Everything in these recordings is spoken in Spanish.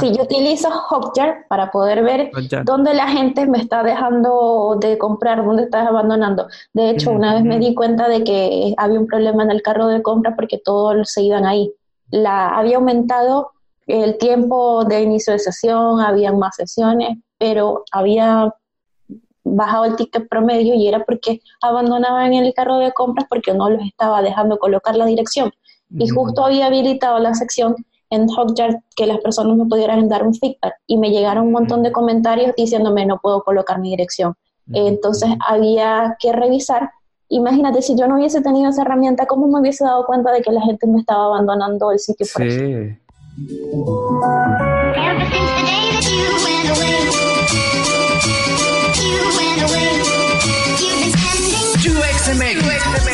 Si yo utilizo Hotjar para poder ver dónde la gente me está dejando de comprar, dónde está abandonando. De hecho, una vez me di cuenta de que había un problema en el carro de compra porque todos se iban ahí. La, había aumentado el tiempo de inicio de sesión, habían más sesiones, pero había bajado el ticket promedio y era porque abandonaban el carro de compras porque no los estaba dejando colocar la dirección. Y justo había habilitado la sección en Hotjar que las personas me pudieran dar un feedback y me llegaron un montón de comentarios diciéndome no puedo colocar mi dirección. Entonces había que revisar. Imagínate, si yo no hubiese tenido esa herramienta, ¿cómo me hubiese dado cuenta de que la gente me estaba abandonando el sitio? sí.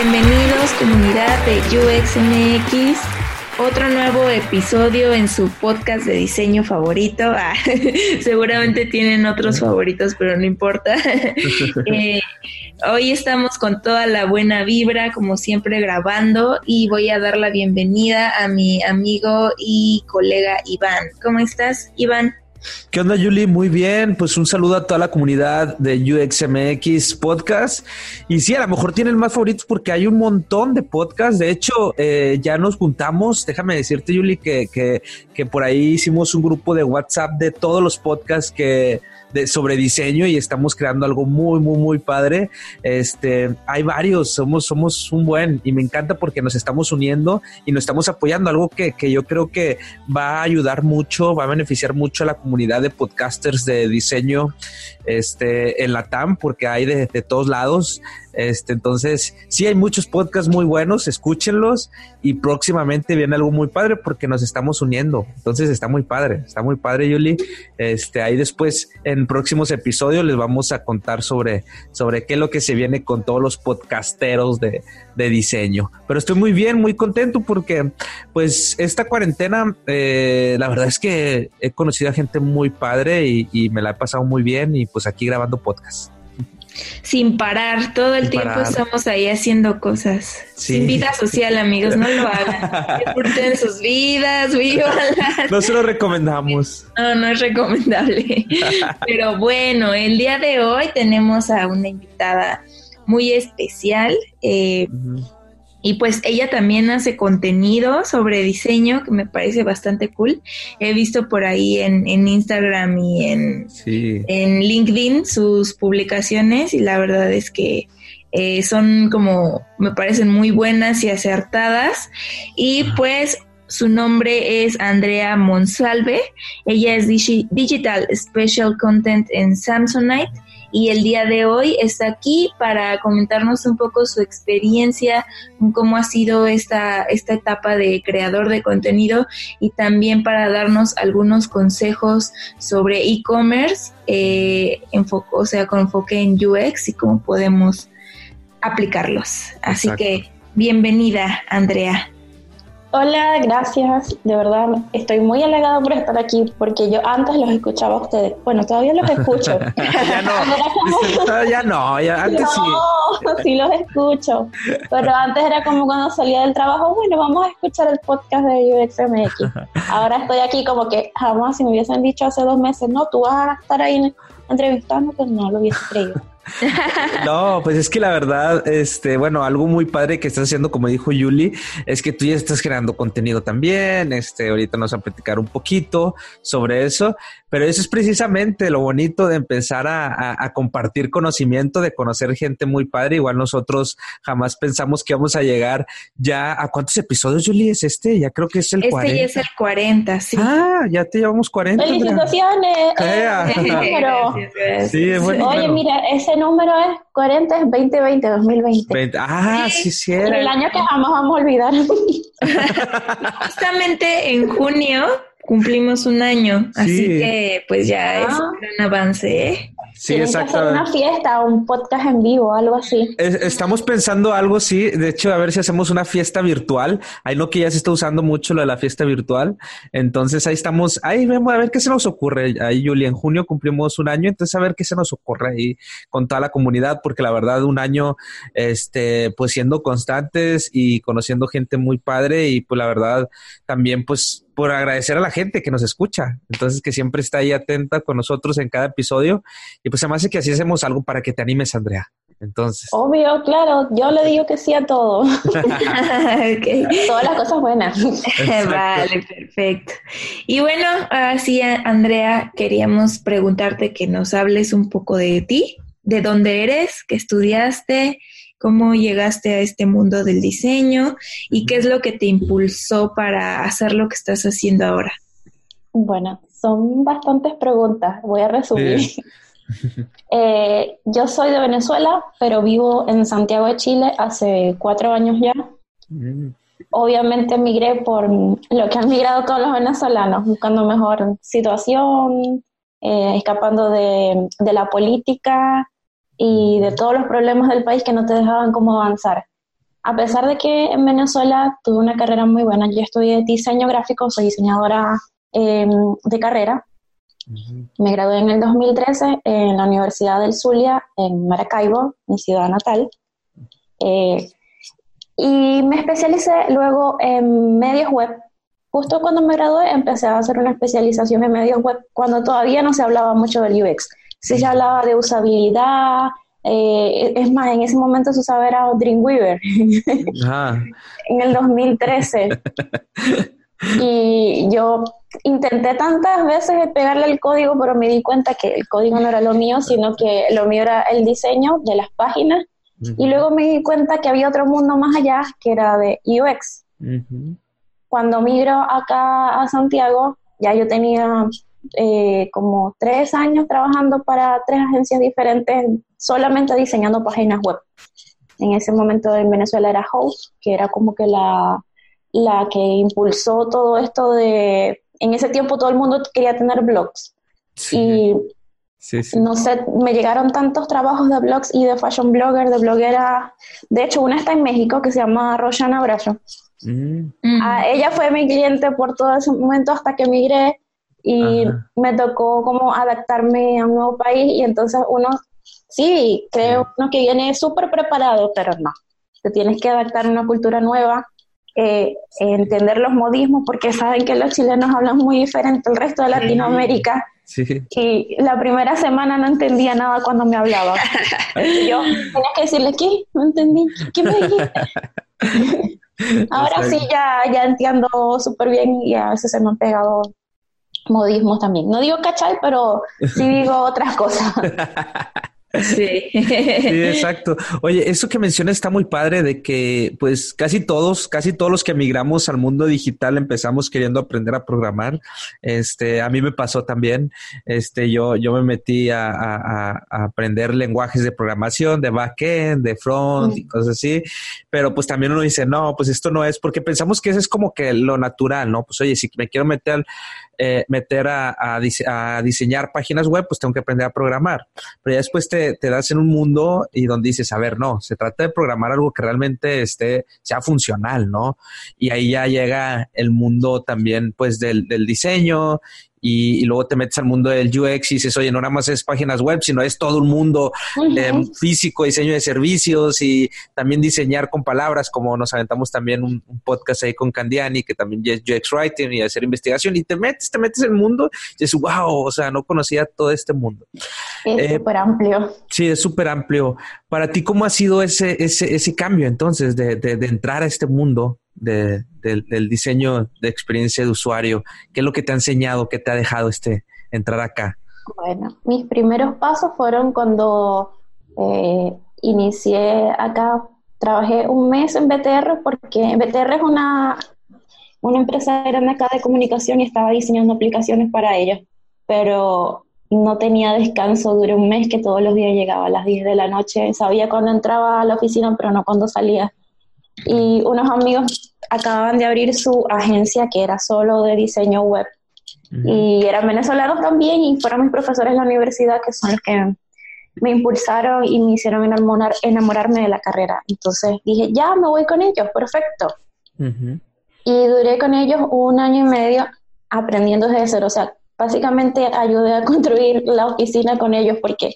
Bienvenidos comunidad de UXMX, otro nuevo episodio en su podcast de diseño favorito. Ah, seguramente tienen otros favoritos, pero no importa. Eh, hoy estamos con toda la buena vibra, como siempre grabando, y voy a dar la bienvenida a mi amigo y colega Iván. ¿Cómo estás, Iván? ¿Qué onda, Yuli? Muy bien. Pues un saludo a toda la comunidad de UXMX Podcast. Y sí, a lo mejor tienen más favoritos porque hay un montón de podcasts. De hecho, eh, ya nos juntamos. Déjame decirte, Yuli, que, que, que por ahí hicimos un grupo de WhatsApp de todos los podcasts que de, sobre diseño y estamos creando algo muy, muy, muy padre. Este, hay varios, somos, somos un buen y me encanta porque nos estamos uniendo y nos estamos apoyando, algo que, que yo creo que va a ayudar mucho, va a beneficiar mucho a la comunidad de podcasters de diseño este, en la TAM, porque hay de, todos lados. Este, entonces, sí hay muchos podcasts muy buenos, escúchenlos y próximamente viene algo muy padre porque nos estamos uniendo. Entonces está muy padre, está muy padre, Yuli. Este, ahí después en próximos episodios les vamos a contar sobre, sobre qué es lo que se viene con todos los podcasteros de, de diseño. Pero estoy muy bien, muy contento porque pues esta cuarentena, eh, la verdad es que he conocido a gente muy padre y, y me la he pasado muy bien y pues aquí grabando podcast sin parar, todo el tiempo estamos ahí haciendo cosas. Sin vida social, amigos, no lo hagan. Disfruten sus vidas. No se lo recomendamos. No, no es recomendable. Pero bueno, el día de hoy tenemos a una invitada muy especial. Eh, y pues ella también hace contenido sobre diseño que me parece bastante cool. He visto por ahí en, Instagram y en, en LinkedIn sus publicaciones y la verdad es que eh, son como, me parecen muy buenas y acertadas. Y pues su nombre es Andrea Monsalve. Ella es Digital Special Content en Samsonite y el día de hoy está aquí para comentarnos un poco su experiencia, cómo ha sido esta, esta etapa de creador de contenido y también para darnos algunos consejos sobre e-commerce, eh, o sea, con enfoque en UX y cómo podemos aplicarlos. Así que bienvenida, Andrea. Hola, gracias. De verdad, estoy muy halagada por estar aquí porque yo antes los escuchaba a ustedes. Bueno, todavía los escucho. ya no, ya no, ya antes no, sí. sí los escucho. Pero antes era como cuando salía del trabajo, bueno, vamos a escuchar el podcast de UXMX. Ahora estoy aquí como que jamás si me hubiesen dicho hace dos meses, no, tú vas a estar ahí entrevistando, pues no lo hubiese creído. no, pues es que la verdad, este, bueno, algo muy padre que estás haciendo, como dijo Yuli, es que tú ya estás generando contenido también. Este, ahorita nos vamos a platicar un poquito sobre eso, pero eso es precisamente lo bonito de empezar a, compartir conocimiento, de conocer gente muy padre. Igual nosotros jamás pensamos que vamos a llegar ya a cuántos episodios, Yuli, es este. Ya creo que es el este 40. Este ya es el 40, sí. Ah, ya te llevamos 40. Felicitaciones. Sí, bueno. Oye, mira, ese número es? Coherentes 2020, 2020. Ah, sí, sí era. El año que jamás vamos a olvidar. Justamente en junio cumplimos un año, así que pues ya es ah. un gran avance. ¿eh? Sí, exacto. una fiesta, un podcast en vivo, algo así. estamos pensando algo así. De hecho, a ver si hacemos una fiesta virtual. Ahí no que ya se está usando mucho lo de la fiesta virtual. Entonces ahí estamos. Ahí vemos a ver qué se nos ocurre. Ahí, Julia, en junio cumplimos un año. Entonces a ver qué se nos ocurre ahí con toda la comunidad, porque la verdad, un año, este, pues siendo constantes y conociendo gente muy padre y pues la verdad también, pues por agradecer a la gente que nos escucha. Entonces, que siempre está ahí atenta con nosotros en cada episodio. Y pues se me hace que así hacemos algo para que te animes, Andrea. Entonces. Obvio, claro, yo le digo que sí a todo. Todas las cosas buenas. vale, perfecto. Y bueno, así, Andrea, queríamos preguntarte que nos hables un poco de ti, de dónde eres, qué estudiaste, cómo llegaste a este mundo del diseño y qué es lo que te impulsó para hacer lo que estás haciendo ahora. Bueno, son bastantes preguntas, voy a resumir. Eh, yo soy de Venezuela, pero vivo en Santiago de Chile hace cuatro años ya. Mm. Obviamente emigré por lo que han migrado todos los venezolanos, buscando mejor situación, eh, escapando de, de la política, y de todos los problemas del país que no te dejaban como avanzar. A pesar de que en Venezuela tuve una carrera muy buena, yo estudié diseño gráfico, soy diseñadora em, de carrera. Me gradué en el 2013 en la Universidad del Zulia, en Maracaibo, mi ciudad natal. Eh, y me especialicé luego en medios web. Justo cuando me gradué empecé a hacer una especialización en medios web cuando todavía no se hablaba mucho del UX se ya hablaba de usabilidad, eh, es más, en ese momento se usaba era Dreamweaver, en el 2013. y yo intenté tantas veces pegarle el código, pero me di cuenta que el código no era lo mío, sino que lo mío era el diseño de las páginas. Y luego me di cuenta que había otro mundo más allá, que era de UX. Cuando migro acá a Santiago, ya yo tenía eh, como tres años trabajando para tres agencias diferentes, solamente diseñando páginas web. En ese momento en Venezuela era Host, que era como que la, la que impulsó todo esto de... En ese tiempo todo el mundo quería tener blogs. Y no sé, me llegaron tantos trabajos de blogs y de fashion blogger, de bloguera. De hecho, una está en México que se llama Roshana Bracho. Mm. Ah, ella fue mi cliente por todo ese momento hasta que migré y me tocó como adaptarme a un nuevo país y entonces uno, sí, creo uno que viene súper preparado, pero no, te tienes que adaptar a una cultura nueva, eh, entender los modismos, porque saben que los chilenos hablan muy diferente al resto de Latinoamérica. Y la primera semana no entendía nada cuando me hablaba. Yo tenía que decirle, ¿qué? No entendí. ¿Qué me dijiste? Ahora sí ya, ya entiendo súper bien y a veces se me han pegado modismos también. No digo cachai, pero sí digo otras cosas. Sí. sí. exacto. Oye, eso que mencionas está muy padre de que pues casi todos, casi todos los que emigramos al mundo digital empezamos queriendo aprender a programar. Este, a mí me pasó también. Este, yo, yo me metí a, a, aprender lenguajes de programación, de backend, de front y cosas así. Pero pues también uno dice, no, pues esto no es, porque pensamos que eso es como que lo natural, ¿no? Pues oye, si me quiero meter eh, meter a, a, diseñar páginas web, pues tengo que aprender a programar. Pero ya después te, te, das en un mundo y donde dices, a ver, no, se trata de programar algo que realmente esté, sea funcional, ¿no? Y ahí ya llega el mundo también, pues, del, del diseño y, luego te metes al mundo del UX y dices, oye, no nada más es páginas web, sino es todo un mundo físico, diseño de servicios y también diseñar con palabras, como nos aventamos también un, podcast ahí con Candiani, que también es UX Writing y hacer investigación, y te metes, te metes en el mundo y dices, wow, o sea, no conocía todo este mundo. Es eh, súper amplio. Sí, es súper amplio. Para ti, ¿cómo ha sido ese, ese, ese cambio entonces de, de, de entrar a este mundo? Del diseño de experiencia de usuario? ¿Qué es lo que te ha enseñado, qué te ha dejado este entrar acá? Bueno, mis primeros pasos fueron cuando eh, inicié acá, trabajé un mes en BTR porque BTR es una, una empresa grande acá de comunicación y estaba diseñando aplicaciones para ellos, pero no tenía descanso, duré un mes que todos los días llegaba a las 10 de la noche, sabía cuándo entraba a la oficina, pero no cuándo salía. Y unos amigos acababan de abrir su agencia que era solo de diseño web. Y eran venezolanos también y fueron mis profesores en la universidad que son los que me impulsaron y me hicieron enamorar, enamorarme de la carrera. Entonces dije, ya me voy con ellos, perfecto. Y duré con ellos un año y medio aprendiendo desde cero. O sea, básicamente ayudé a construir la oficina con ellos porque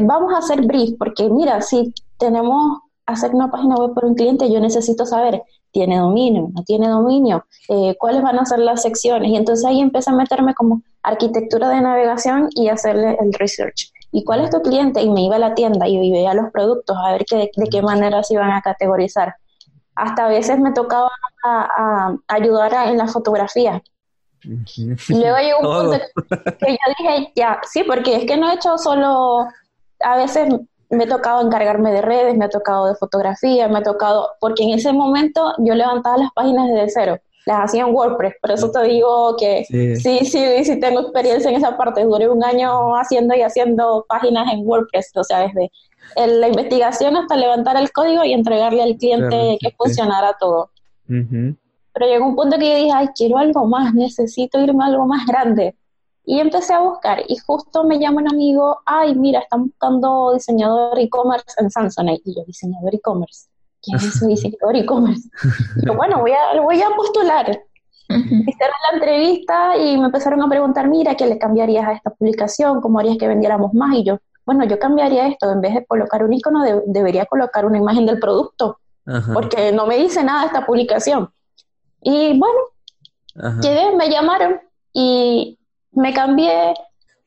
vamos a hacer brief, porque mira, si tenemos hacer una página web por un cliente, yo necesito saber, ¿tiene dominio? ¿No tiene dominio? Eh, ¿Cuáles van a ser las secciones? Y entonces ahí empecé a meterme como arquitectura de navegación y hacerle el research. ¿Y cuál es tu cliente? Y me iba a la tienda y veía los productos a ver qué, de, qué manera se iban a categorizar. Hasta a veces me tocaba a, ayudar en la fotografía. Y luego llegó un punto que yo dije, ya, sí, porque es que no he hecho solo, a veces me ha tocado encargarme de redes, me ha tocado de fotografía, me ha tocado, porque en ese momento yo levantaba las páginas desde cero, las hacía en WordPress, por eso te digo que sí. sí, sí, sí tengo experiencia en esa parte, duré un año haciendo y haciendo páginas en WordPress, o sea, desde la investigación hasta levantar el código y entregarle al cliente que funcionara todo. Pero llegó un punto que yo dije, ay, quiero algo más, necesito irme a algo más grande. Y empecé a buscar y justo me llama un amigo, ay, mira, están buscando diseñador e-commerce en Samsonite. Y yo, diseñador e-commerce. ¿Quién es ese diseñador e-commerce? yo, bueno, voy a, voy a postular. Hicieron la entrevista y me empezaron a preguntar, mira, ¿qué le cambiarías a esta publicación? ¿Cómo harías que vendiéramos más? Y yo, bueno, yo cambiaría esto. En vez de colocar un icono, debería colocar una imagen del producto. Porque no me dice nada esta publicación. Y bueno, llegué, me llamaron y me cambié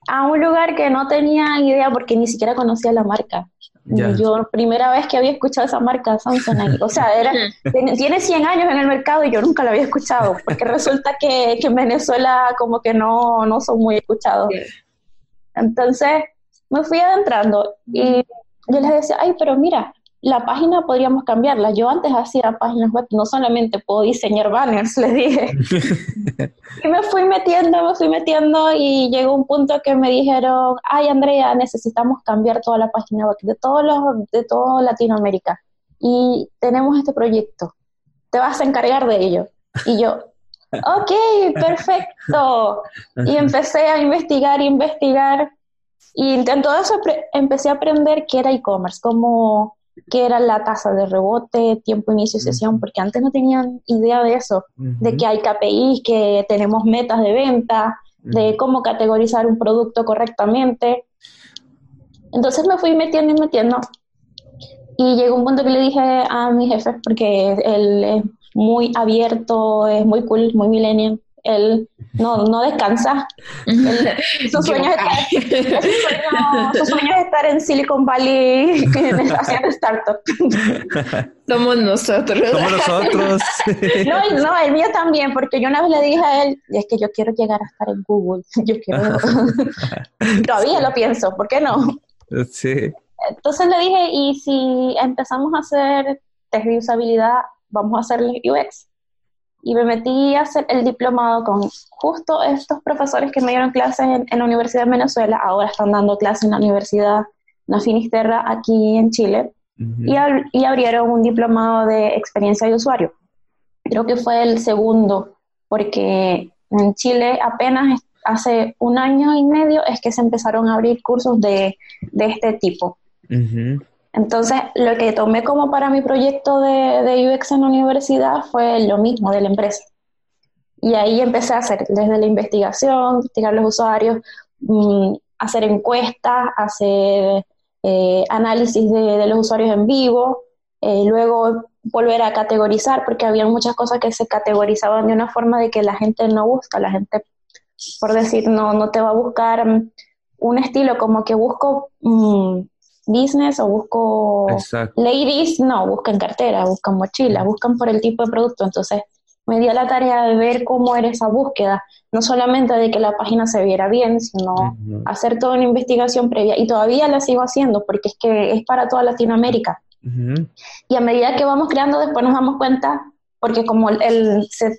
a un lugar que no tenía idea porque ni siquiera conocía la marca. Yo, primera vez que había escuchado esa marca, Samsung, o sea, era, tiene 100 años en el mercado y yo nunca la había escuchado, porque resulta que, que en Venezuela como que no, no son muy escuchados. Entonces me fui adentrando y yo les decía, ay, pero mira, la página podríamos cambiarla. Yo antes hacía páginas web, no solamente puedo diseñar banners, les dije. y me fui metiendo, me fui metiendo y llegó un punto que me dijeron, ay Andrea, necesitamos cambiar toda la página web de todos los, de toda Latinoamérica. Y tenemos este proyecto. Te vas a encargar de ello. Y yo, ok, perfecto. Y empecé a investigar, investigar. Y en todo eso empecé a aprender qué era e-commerce, cómo qué era la tasa de rebote, tiempo inicio de sesión, porque antes no tenían idea de eso, de que hay KPIs, que tenemos metas de venta, de cómo categorizar un producto correctamente. Entonces me fui metiendo y metiendo. Y llegó un punto que le dije a mi jefe, porque él es muy abierto, es muy cool, muy millennial, él no, no descansa. su, sueño es estar, en Silicon Valley haciendo startup. Somos nosotros. Somos nosotros. no, no, el mío también, porque yo una vez le dije a él, es que yo quiero llegar a estar en Google. Yo quiero. Todavía lo pienso, ¿por qué no? Sí. Entonces le dije, y si empezamos a hacer test de usabilidad, vamos a hacerle UX y me metí a hacer el diplomado con justo estos profesores que me dieron clases en, la Universidad de Venezuela, ahora están dando clases en la Universidad La Finisterra aquí en Chile, y, y, abrieron un diplomado de experiencia de usuario. Creo que fue el segundo, porque en Chile apenas hace un año y medio es que se empezaron a abrir cursos de, de este tipo. Entonces, lo que tomé como para mi proyecto de, de, UX en la universidad fue lo mismo de la empresa. Y ahí empecé a hacer desde la investigación, investigar los usuarios, mm, hacer encuestas, hacer eh, análisis de, los usuarios en vivo, eh, luego volver a categorizar, porque había muchas cosas que se categorizaban de una forma de que la gente no busca, la gente, por decir, no, no te va a buscar mm, un estilo como que busco... Mm, business o busco ladies, no, buscan cartera, buscan mochila, buscan por el tipo de producto. Entonces me dio la tarea de ver cómo era esa búsqueda, no solamente de que la página se viera bien, sino hacer toda una investigación previa. Y todavía la sigo haciendo porque es que es para toda Latinoamérica. Y a medida que vamos creando, después nos damos cuenta, porque como el, se,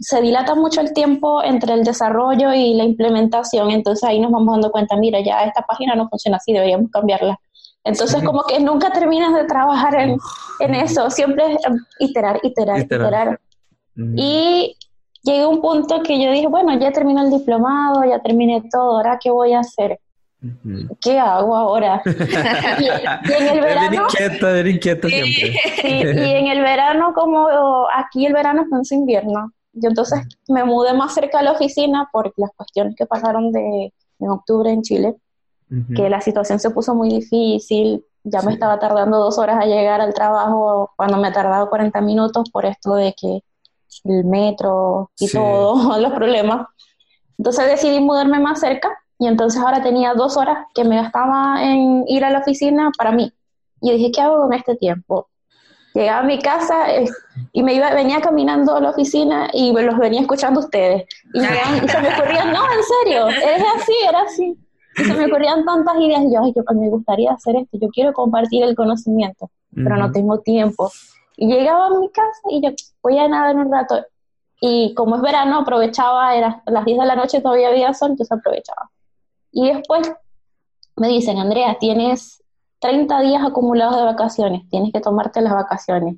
se dilata mucho el tiempo entre el desarrollo y la implementación, entonces ahí nos vamos dando cuenta, mira, ya esta página no funciona así, deberíamos cambiarla. Entonces como que nunca terminas de trabajar en, en eso, siempre iterar, iterar, iterar. Y llegué a un punto que yo dije, bueno, ya terminé el diplomado, ya terminé todo, ahora qué voy a hacer. ¿Qué hago ahora? y, en el verano. inquieta, siempre. y en el verano, como aquí el verano es un invierno, yo entonces me mudé más cerca de la oficina por las cuestiones que pasaron de, en octubre en Chile, que la situación se puso muy difícil, ya me estaba tardando dos horas a llegar al trabajo cuando me ha tardado 40 minutos por esto de que el metro y todos los problemas. Entonces decidí mudarme más cerca y entonces ahora tenía dos horas que me gastaba en ir a la oficina para mí. Y dije, ¿qué hago con este tiempo? Llegaba a mi casa y me iba, venía caminando a la oficina y los venía escuchando ustedes. Y, se me ocurrían, no, en serio, es así, era así. Y se me ocurrían tantas ideas. Y yo, ay, yo me gustaría hacer esto, yo quiero compartir el conocimiento, pero no tengo tiempo. Y llegaba a mi casa y yo, voy a nadar un rato. Y como es verano, aprovechaba, era las 10 de la noche todavía había sol, entonces aprovechaba. Y después me dicen, Andrea, tienes 30 días acumulados de vacaciones, tienes que tomarte las vacaciones.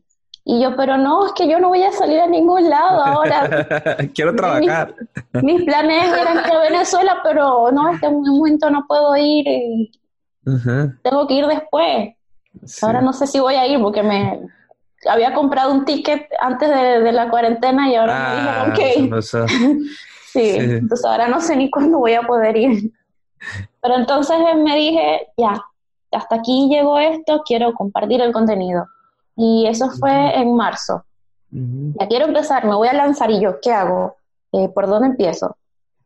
Y yo, pero no, es que yo no voy a salir a ningún lado ahora. Quiero trabajar. Mis, planes eran que a Venezuela, pero no, es que en un momento no puedo ir. Y Tengo que ir después. Ahora no sé si voy a ir porque me, había comprado un ticket antes de, la cuarentena y ahora me dijeron que... sí, entonces ahora no sé ni cuándo voy a poder ir. Pero entonces me dije, ya, hasta aquí llegó esto, quiero compartir el contenido. Y eso fue en marzo. Ya quiero empezar, me voy a lanzar y yo, ¿qué hago? Eh, ¿Por dónde empiezo?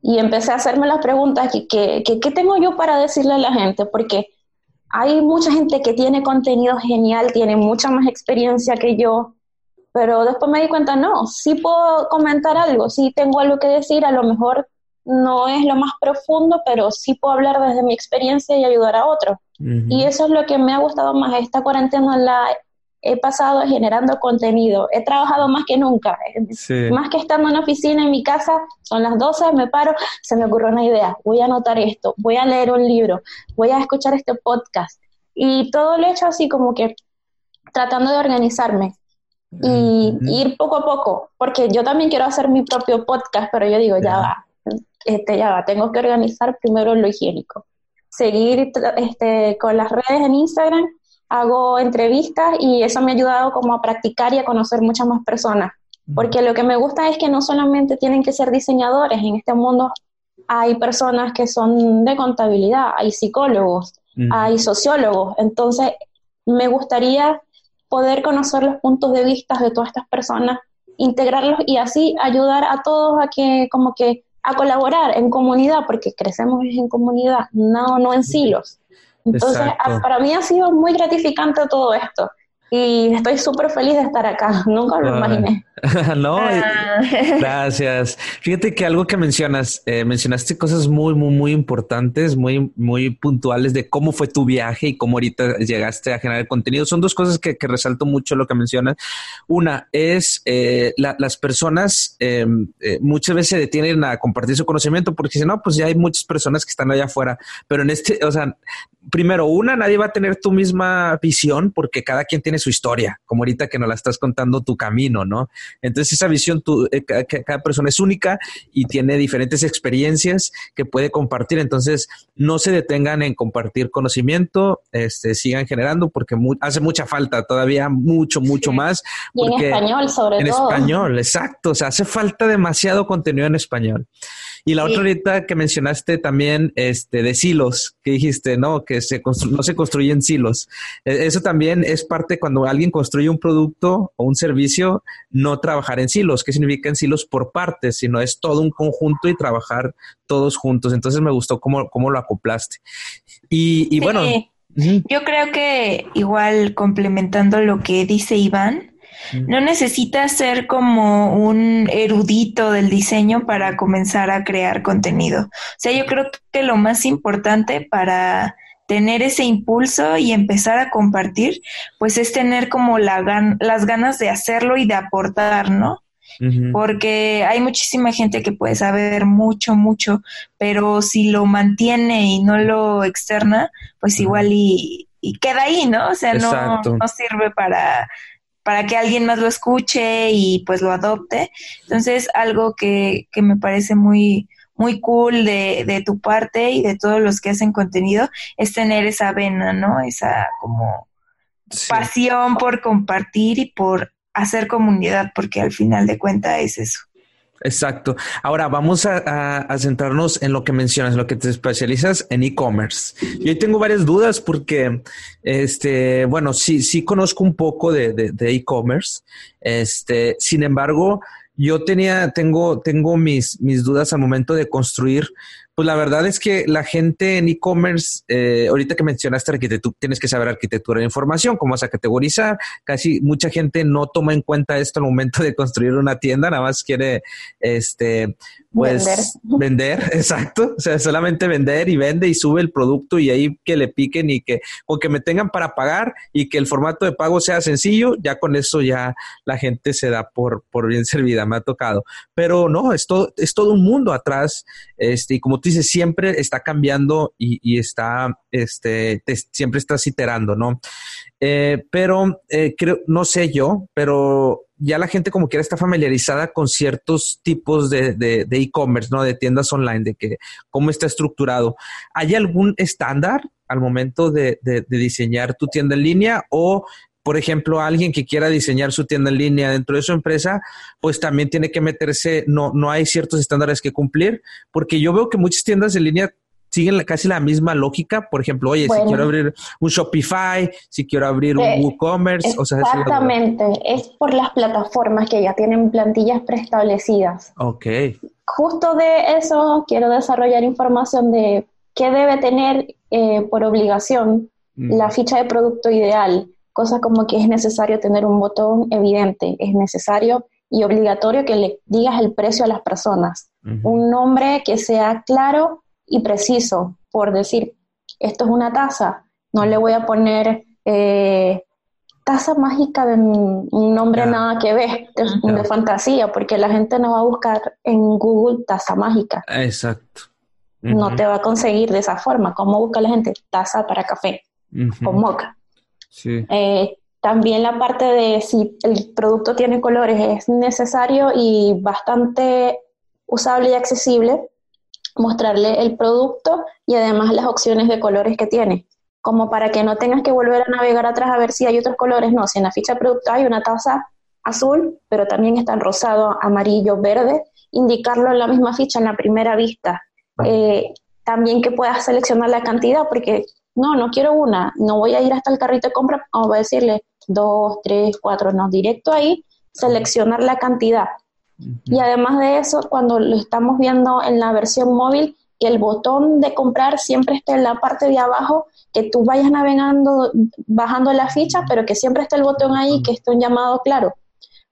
Y empecé a hacerme las preguntas, ¿qué, qué tengo yo para decirle a la gente? Porque hay mucha gente que tiene contenido genial, tiene mucha más experiencia que yo, pero después me di cuenta, no, sí puedo comentar algo, sí tengo algo que decir, a lo mejor no es lo más profundo, pero sí puedo hablar desde mi experiencia y ayudar a otros. Y eso es lo que me ha gustado más. Esta cuarentena la he pasado generando contenido. He trabajado más que nunca. Más que estando en la oficina, en mi casa, son las 12, me paro, se me ocurrió una idea. Voy a anotar esto, voy a leer un libro, voy a escuchar este podcast. Y todo lo he hecho así como que tratando de organizarme y ir poco a poco, porque yo también quiero hacer mi propio podcast, pero yo digo, ya va, este, ya va, tengo que organizar primero lo higiénico. Seguir este, con las redes en Instagram hago entrevistas y eso me ha ayudado como a practicar y a conocer muchas más personas. Porque lo que me gusta es que no solamente tienen que ser diseñadores, en este mundo hay personas que son de contabilidad, hay psicólogos, hay sociólogos. Entonces, me gustaría poder conocer los puntos de vista de todas estas personas, integrarlos y así ayudar a todos a que como que a colaborar en comunidad, porque crecemos en comunidad, no, no en silos. Entonces, para mí ha sido muy gratificante todo esto y estoy súper feliz de estar acá. Nunca lo imaginé. no, ah. gracias. Fíjate que algo que mencionas, eh, mencionaste cosas muy, muy, muy importantes, muy, muy puntuales de cómo fue tu viaje y cómo ahorita llegaste a generar contenido. Son dos cosas que, resalto mucho lo que mencionas. Una es eh, las personas em, eh, muchas veces se detienen a compartir su conocimiento porque dicen, no, pues ya hay muchas personas que están allá afuera, pero en este, o sea, primero, una, nadie va a tener tu misma visión porque cada quien tiene su historia, como ahorita que nos la estás contando tu camino, ¿no? Entonces esa visión, tu, eh, cada persona es única y tiene diferentes experiencias que puede compartir. Entonces no se detengan en compartir conocimiento, este, sigan generando porque hace mucha falta todavía, mucho, mucho más. Y en español sobre todo. En español, exacto. O sea, hace falta demasiado contenido en español. Y la otra ahorita que mencionaste también, este, de silos, que dijiste, ¿no? Que se no se construyen silos. E, eso también es parte cuando alguien construye un producto o un servicio, no trabajar en silos. ¿Qué significa en silos por partes? Sino es todo un conjunto y trabajar todos juntos. Entonces me gustó cómo, cómo lo acoplaste. Y, y bueno. Yo creo que igual complementando lo que dice Iván, no necesitas ser como un erudito del diseño para comenzar a crear contenido. O sea, yo creo que lo más importante para tener ese impulso y empezar a compartir, pues es tener como la las ganas de hacerlo y de aportar, ¿no? porque hay muchísima gente que puede saber mucho, mucho, pero si lo mantiene y no lo externa, pues igual y, queda ahí, ¿no? O sea, no, no sirve para para que alguien más lo escuche y pues lo adopte. Entonces, algo que, que me parece muy, muy cool de, de, tu parte y de todos los que hacen contenido es tener esa vena, ¿no? Esa como pasión por compartir y por hacer comunidad, porque al final de cuentas es eso. Exacto. Ahora vamos a, centrarnos en lo que mencionas, en lo que te especializas en e-commerce. Y hoy tengo varias dudas porque, este, bueno, sí, sí conozco un poco de e-commerce. este, sin embargo, yo tenía, tengo, tengo mis, mis dudas al momento de construir pues la verdad es que la gente en e-commerce, eh, ahorita que mencionaste arquitectura, tienes que saber arquitectura de información, cómo vas a categorizar. Casi mucha gente no toma en cuenta esto al momento de construir una tienda, nada más quiere este pues vender. exacto. O sea, solamente vender y vende y sube el producto y ahí que le piquen y que con que me tengan para pagar y que el formato de pago sea sencillo, ya con eso ya la gente se da por, por bien servida, me ha tocado. Pero no, es todo, es todo un mundo atrás, este, y como tú dices, siempre está cambiando y, y está, este, siempre estás iterando, ¿no? Eh, pero eh, creo, no sé yo, pero ya la gente como quiera está familiarizada con ciertos tipos de e-commerce, ¿no? De tiendas online, de que cómo está estructurado. ¿Hay algún estándar al momento de, de, diseñar tu tienda en línea o por ejemplo, alguien que quiera diseñar su tienda en línea dentro de su empresa, pues también tiene que meterse, no, no hay ciertos estándares que cumplir, porque yo veo que muchas tiendas en línea siguen casi la misma lógica. Por ejemplo, oye, si quiero abrir un Shopify, si quiero abrir un eh, WooCommerce, o sea, exactamente, es por las plataformas que ya tienen plantillas preestablecidas. Ok. Justo de eso quiero desarrollar información de qué debe tener eh, por obligación mm. la ficha de producto ideal, cosa como que es necesario tener un botón evidente, es necesario y obligatorio que le digas el precio a las personas, un nombre que sea claro y preciso, por decir, esto es una taza, no le voy a poner eh, taza mágica de un nombre nada que ver, de, fantasía, porque la gente no va a buscar en Google taza mágica. Exacto. No te va a conseguir de esa forma. ¿Cómo busca la gente? Taza para café o moca. Sí. Eh, también la parte de si el producto tiene colores es necesario y bastante usable y accesible mostrarle el producto y además las opciones de colores que tiene, como para que no tengas que volver a navegar atrás a ver si hay otros colores, no, si en la ficha de producto hay una taza azul, pero también está en rosado, amarillo, verde, indicarlo en la misma ficha en la primera vista. Eh, también que puedas seleccionar la cantidad, porque no, no quiero una, no voy a ir hasta el carrito de compra, vamos a decirle dos, tres, cuatro, no, directo ahí, seleccionar la cantidad. Y además de eso, cuando lo estamos viendo en la versión móvil, que el botón de comprar siempre esté en la parte de abajo, que tú vayas navegando, bajando la ficha, pero que siempre esté el botón ahí, que esté un llamado claro.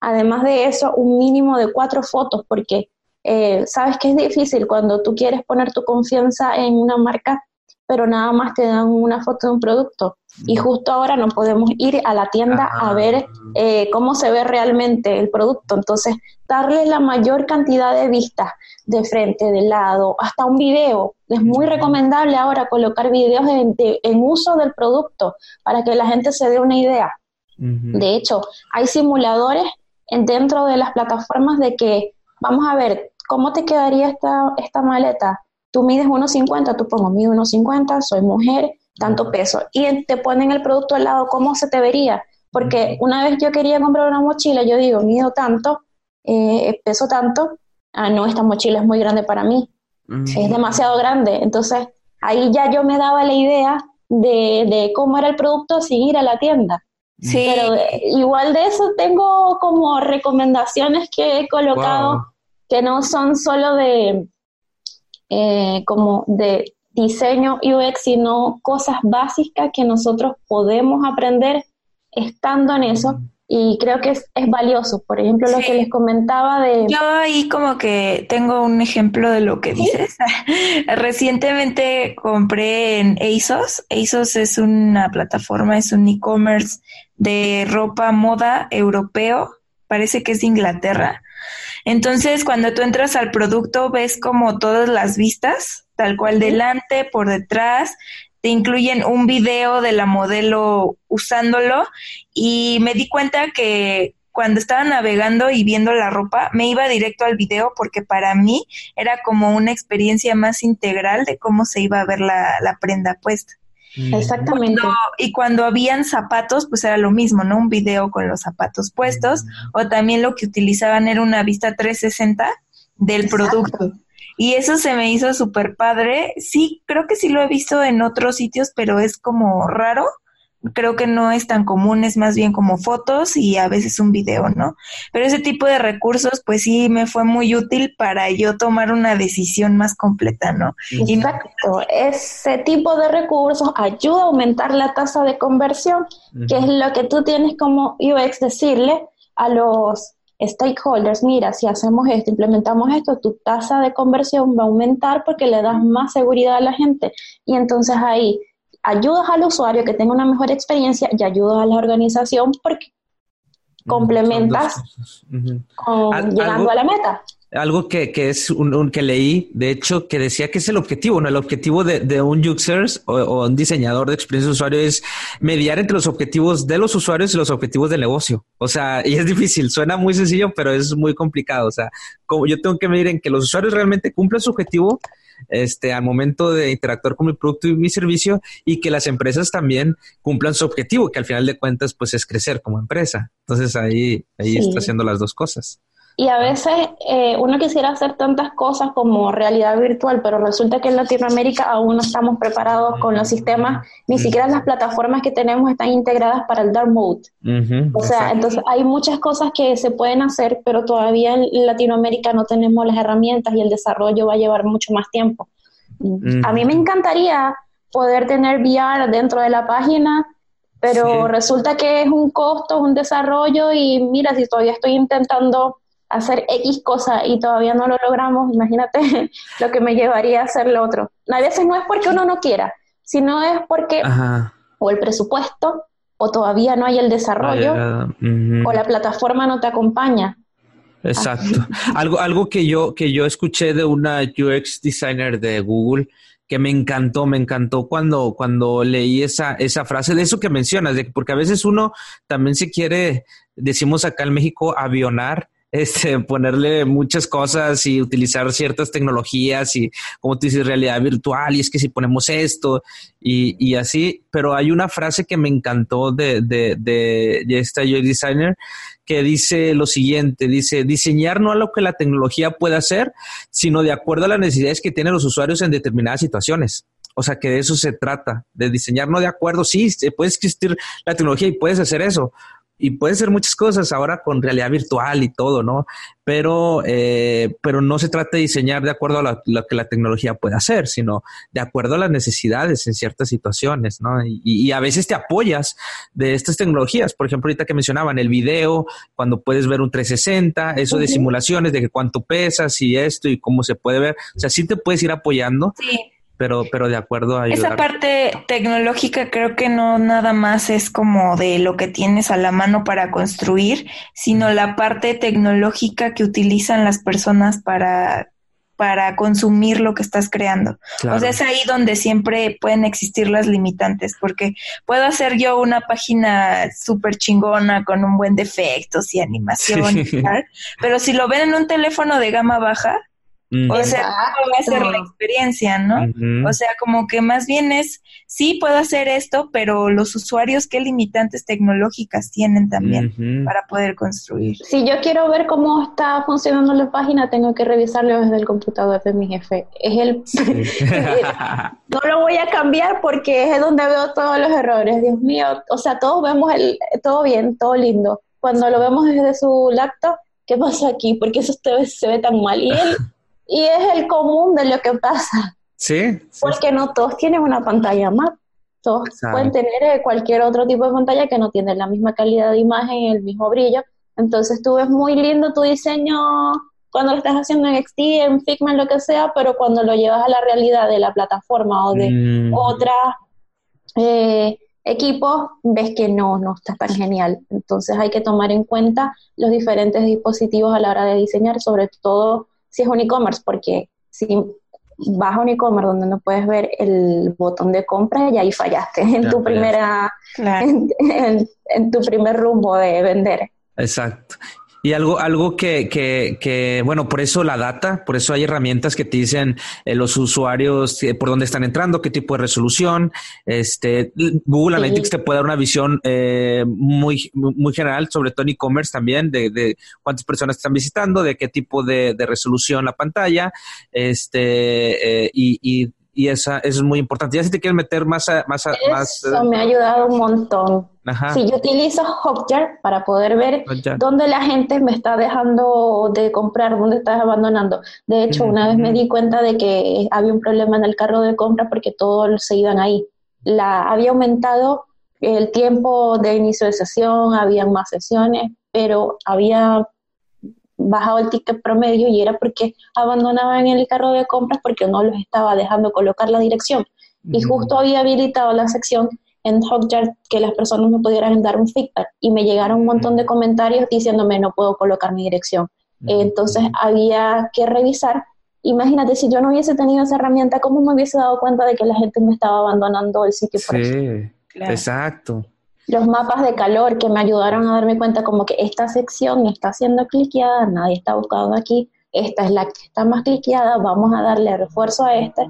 Además de eso, un mínimo de cuatro fotos, porque eh, sabes que es difícil cuando tú quieres poner tu confianza en una marca, pero nada más te dan una foto de un producto. Y justo ahora no podemos ir a la tienda a ver eh, cómo se ve realmente el producto. Entonces, darle la mayor cantidad de vistas de frente, de lado, hasta un video. Es muy recomendable ahora colocar videos en, uso del producto para que la gente se dé una idea. De hecho, hay simuladores dentro de las plataformas de que, vamos a ver, ¿cómo te quedaría esta, esta maleta? Tú mides 1,50, tú pongo, mido 1,50, soy mujer, tanto peso. Y te ponen el producto al lado, ¿cómo se te vería? Porque una vez yo quería comprar una mochila, yo digo, mido tanto, eh, peso tanto, ah, no, esta mochila es muy grande para mí, es demasiado grande. Entonces, ahí ya yo me daba la idea de, cómo era el producto sin ir a la tienda. Sí. Pero eh, igual de eso tengo como recomendaciones que he colocado que no son solo de, eh, como de diseño UX, sino cosas básicas que nosotros podemos aprender estando en eso. Y creo que es, es valioso. Por ejemplo, lo que les comentaba de... Yo ahí como que tengo un ejemplo de lo que dices. Recientemente compré en ASOS. ASOS es una plataforma, es un e-commerce de ropa moda europeo parece que es de Inglaterra. Entonces, cuando tú entras al producto, ves como todas las vistas, tal cual delante, por detrás, te incluyen un video de la modelo usándolo. Y me di cuenta que cuando estaba navegando y viendo la ropa, me iba directo al video porque para mí era como una experiencia más integral de cómo se iba a ver la, la prenda puesta. Exactamente. y cuando habían zapatos, pues era lo mismo, ¿no? Un video con los zapatos puestos, o también lo que utilizaban era una vista 360 del producto. Y eso se me hizo súper padre. Sí, creo que sí lo he visto en otros sitios, pero es como raro creo que no es tan común, es más bien como fotos y a veces un video, ¿no? Pero ese tipo de recursos, pues sí me fue muy útil para yo tomar una decisión más completa, ¿no? Exacto, ese tipo de recursos ayuda a aumentar la tasa de conversión, que es lo que tú tienes como UX decirle a los stakeholders, mira, si hacemos esto, implementamos esto, tu tasa de conversión va a aumentar porque le das más seguridad a la gente. Y entonces ahí ayudas al usuario que tenga una mejor experiencia y ayudas a la organización porque mm, complementas con, llegando a la meta. Algo que, que es un, que leí, de hecho, que decía que es el objetivo, ¿no? El objetivo de, de un user o, un diseñador de experiencia de usuario es mediar entre los objetivos de los usuarios y los objetivos del negocio. O sea, y es difícil, suena muy sencillo, pero es muy complicado. O sea, como yo tengo que medir en que los usuarios realmente cumplan su objetivo este, al momento de interactuar con mi producto y mi servicio y que las empresas también cumplan su objetivo, que al final de cuentas pues es crecer como empresa. Entonces ahí, ahí está haciendo las dos cosas. Y a veces eh, uno quisiera hacer tantas cosas como realidad virtual, pero resulta que en Latinoamérica aún no estamos preparados con los sistemas, ni siquiera las plataformas que tenemos están integradas para el dark mode. o sea, entonces hay muchas cosas que se pueden hacer, pero todavía en Latinoamérica no tenemos las herramientas y el desarrollo va a llevar mucho más tiempo. A mí me encantaría poder tener VR dentro de la página, pero resulta que es un costo, es un desarrollo y mira, si todavía estoy intentando hacer X cosa y todavía no lo logramos, imagínate lo que me llevaría a hacer lo otro. A veces no es porque uno no quiera, sino es porque o el presupuesto o todavía no hay el desarrollo o la plataforma no te acompaña. Exacto. algo, algo que yo, que yo escuché de una UX designer de Google que me encantó, me encantó cuando, cuando leí esa, esa frase de eso que mencionas, de, porque a veces uno también se quiere, decimos acá en México, avionar este, ponerle muchas cosas y utilizar ciertas tecnologías y, como tú dices, realidad virtual y es que si ponemos esto y, y así, pero hay una frase que me encantó de, de, de, de esta UI designer que dice lo siguiente, dice, diseñar no a lo que la tecnología puede hacer, sino de acuerdo a las necesidades que tienen los usuarios en determinadas situaciones. O sea, que de eso se trata, de diseñar no de acuerdo, sí, puede existir la tecnología y puedes hacer eso, y puede ser muchas cosas ahora con realidad virtual y todo, ¿no? Pero, eh, pero no se trata de diseñar de acuerdo a lo, que la tecnología puede hacer, sino de acuerdo a las necesidades en ciertas situaciones, ¿no? Y, a veces te apoyas de estas tecnologías. Por ejemplo, ahorita que mencionaban el video, cuando puedes ver un 360, eso de simulaciones de que cuánto pesas y esto y cómo se puede ver. O sea, sí te puedes ir apoyando. Sí pero, pero de acuerdo a Esa parte tecnológica creo que no nada más es como de lo que tienes a la mano para construir, sino la parte tecnológica que utilizan las personas para para consumir lo que estás creando. O sea, es ahí donde siempre pueden existir las limitantes, porque puedo hacer yo una página súper chingona con un buen defectos y animación y tal, pero si lo ven en un teléfono de gama baja, o sea, ¿cómo va a ser la experiencia, no? O sea, como que más bien es, sí puedo hacer esto, pero los usuarios, ¿qué limitantes tecnológicas tienen también para poder construir? Si yo quiero ver cómo está funcionando la página, tengo que revisarlo desde el computador de mi jefe. Es el... no lo voy a cambiar porque es donde veo todos los errores. Dios mío, o sea, todos vemos el, todo bien, todo lindo. Cuando lo vemos desde su laptop, ¿qué pasa aquí? Porque eso se ve tan mal. Y él y es el común de lo que pasa. Sí. Porque no todos tienen una pantalla más. Todos pueden tener eh, cualquier otro tipo de pantalla que no tiene la misma calidad de imagen, el mismo brillo. Entonces tú ves muy lindo tu diseño cuando lo estás haciendo en XD, en Figma, en lo que sea, pero cuando lo llevas a la realidad de la plataforma o de mm. otra eh, equipos, ves que no, no está tan genial. Entonces hay que tomar en cuenta los diferentes dispositivos a la hora de diseñar, sobre todo si es un e-commerce, porque si vas a un e-commerce donde no puedes ver el botón de compra y ahí fallaste en tu primera, en, tu primer rumbo de vender. Exacto. Y algo, algo que, que, que, bueno, por eso la data, por eso hay herramientas que te dicen eh, los usuarios eh, por dónde están entrando, qué tipo de resolución. Este, Google Analytics te puede dar una visión eh, muy, muy general, sobre todo en e-commerce también, de, de, cuántas personas están visitando, de qué tipo de, de resolución la pantalla, este, y, y y esa, eso es muy importante. Ya si te quieres meter más a, más, más Eso me ha ayudado un montón. Si yo utilizo Hotjar para poder ver dónde la gente me está dejando de comprar, dónde está abandonando. De hecho, una vez me di cuenta de que había un problema en el carro de compra porque todos se iban ahí. La, había aumentado el tiempo de inicio de sesión, había más sesiones, pero había bajado el ticket promedio y era porque abandonaban el carro de compras porque no los estaba dejando colocar la dirección. Y justo había habilitado la sección en Hotjar que las personas me pudieran dar un feedback y me llegaron un montón de comentarios diciéndome no puedo colocar mi dirección. Entonces había que revisar. Imagínate, si yo no hubiese tenido esa herramienta, ¿cómo me hubiese dado cuenta de que la gente me estaba abandonando el sitio? sí, exacto los mapas de calor que me ayudaron a darme cuenta como que esta sección está siendo cliqueada, nadie está buscando aquí, esta es la que está más cliqueada, vamos a darle refuerzo a esta.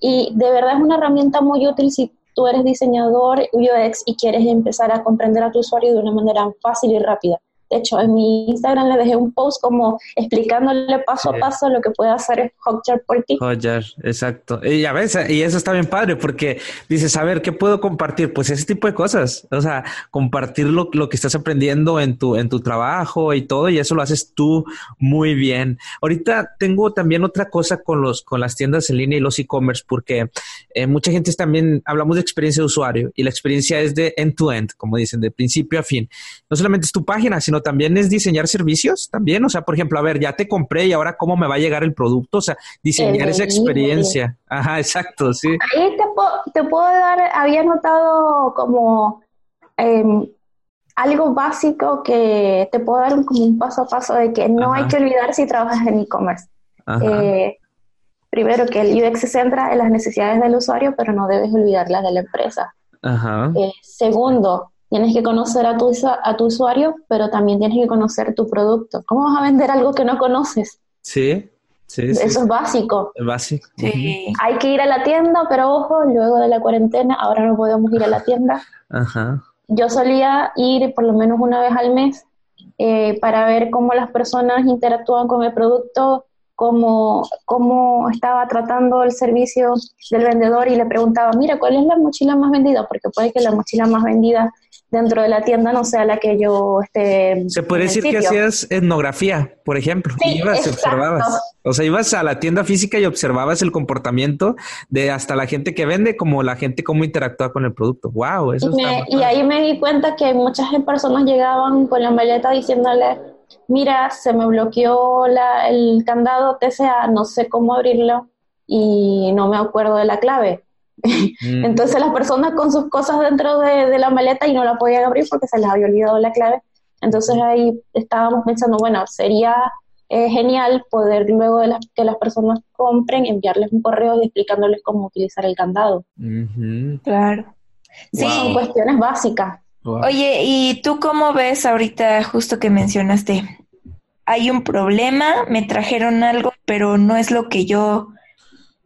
Y de verdad es una herramienta muy útil si tú eres diseñador UX y quieres empezar a comprender a tu usuario de una manera fácil y rápida. De hecho, en mi Instagram le dejé un post como explicándole paso a paso lo que puede hacer Hotjar por ti. Hotjar, exacto. Y a veces, y eso está bien padre porque dices, a ver, ¿qué puedo compartir? Pues ese tipo de cosas. O sea, compartir lo, que estás aprendiendo en tu, en tu trabajo y todo, y eso lo haces tú muy bien. Ahorita tengo también otra cosa con los, con las tiendas en línea y los e-commerce, porque eh, mucha gente también hablamos de experiencia de usuario y la experiencia es de end to end, como dicen, de principio a fin. No solamente es tu página, sino también es diseñar servicios también. O sea, por ejemplo, a ver, ya te compré y ahora cómo me va a llegar el producto. O sea, diseñar esa experiencia. Ajá, exacto, sí. Ahí te, puedo dar, había notado como em, algo básico que te puedo dar como un paso a paso de que no hay que olvidar si trabajas en e-commerce. Eh, primero, que el UX se centra en las necesidades del usuario, pero no debes olvidar las de la empresa. Ajá. Eh, segundo, Tienes que conocer a tu, a tu usuario, pero también tienes que conocer tu producto. ¿Cómo vas a vender algo que no conoces? Sí, sí. Eso es básico. Es básico. Sí. Hay que ir a la tienda, pero ojo, luego de la cuarentena, ahora no podemos ir a la tienda. Ajá. Yo solía ir por lo menos una vez al mes eh, para ver cómo las personas interactúan con el producto, cómo, cómo estaba tratando el servicio del vendedor y le preguntaba, mira, ¿cuál es la mochila más vendida? Porque puede que la mochila más vendida dentro de la tienda no sea la que yo esté. Se puede decir que hacías etnografía, por ejemplo. ibas y observabas. O sea, ibas a la tienda física y observabas el comportamiento de hasta la gente que vende, como la gente cómo interactúa con el producto. Wow, eso y, y ahí me di cuenta que muchas personas llegaban con la maleta diciéndole, mira, se me bloqueó la, el candado TCA, no sé cómo abrirlo y no me acuerdo de la clave. Mm. Entonces las personas con sus cosas dentro de, la maleta y no la podían abrir porque se les había olvidado la clave. Entonces ahí estábamos pensando, bueno, sería eh, genial poder luego de que las personas compren enviarles un correo explicándoles cómo utilizar el candado. Claro. Sí. Son cuestiones básicas. Oye, ¿y tú cómo ves ahorita justo que mencionaste? Hay un problema, me trajeron algo, pero no es lo que yo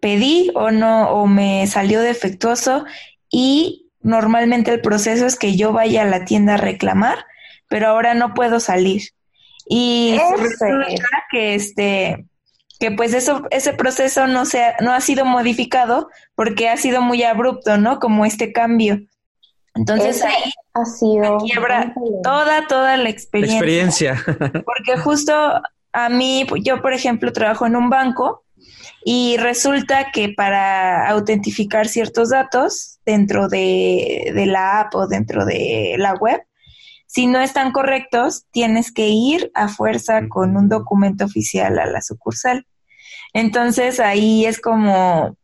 pedí o no, o me salió defectuoso y normalmente el proceso es que yo vaya a la tienda a reclamar, pero ahora no puedo salir. Y que este que pues eso ese proceso no se no ha sido modificado porque ha sido muy abrupto, ¿no? Como este cambio. Entonces ahí ha sido quiebra toda toda la experiencia. experiencia. porque justo a mí yo por ejemplo trabajo en un banco y resulta que para autentificar ciertos datos dentro de, la app o dentro de la web, si no están correctos, tienes que ir a fuerza con un documento oficial a la sucursal. Entonces ahí es como,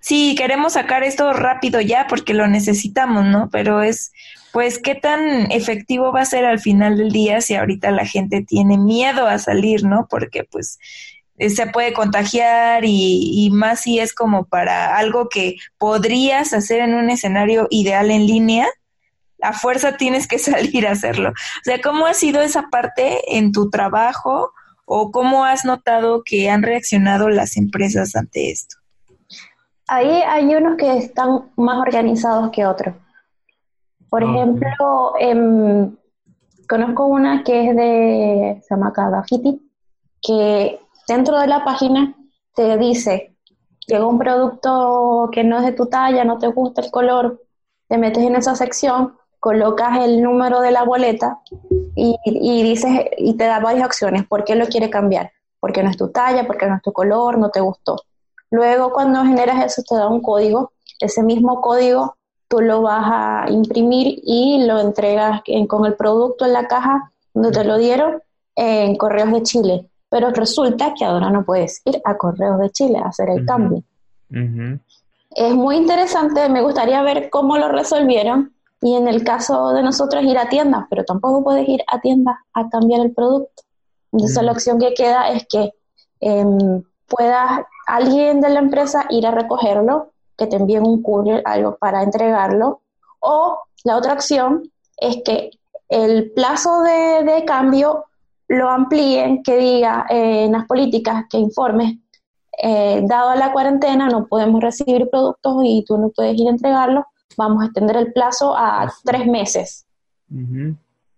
sí, queremos sacar esto rápido ya porque lo necesitamos, ¿no? Pero es, pues, ¿qué tan efectivo va a ser al final del día si ahorita la gente tiene miedo a salir, ¿no? Porque, pues, se puede contagiar y, y, más si es como para algo que podrías hacer en un escenario ideal en línea, a fuerza tienes que salir a hacerlo. O sea, ¿cómo ha sido esa parte en tu trabajo o cómo has notado que han reaccionado las empresas ante esto? Ahí hay unos que están más organizados que otros. Por ah, ejemplo, em, conozco una que es de, se llama que dentro de la página te dice, llega un producto que no es de tu talla, no te gusta el color, te metes en esa sección, colocas el número de la boleta y, y dices, y te da varias opciones, ¿por qué lo quiere cambiar? Porque no es tu talla, porque no es tu color, no te gustó. Luego cuando generas eso te da un código, ese mismo código tú lo vas a imprimir y lo entregas con el producto en la caja donde te lo dieron en Correos de Chile. Pero resulta que ahora no puedes ir a Correos de Chile a hacer el cambio. Es muy interesante, me gustaría ver cómo lo resolvieron y en el caso de nosotros ir a tiendas, pero tampoco puedes ir a tiendas a cambiar el producto. Entonces la opción que queda es que em, puedas alguien de la empresa ir a recogerlo, que te envíen un courier, algo para entregarlo, o la otra opción es que el plazo de, cambio lo amplíen, que diga eh, en las políticas que informes, eh, dado la cuarentena no podemos recibir productos y tú no puedes ir a entregarlo, vamos a extender el plazo a tres meses.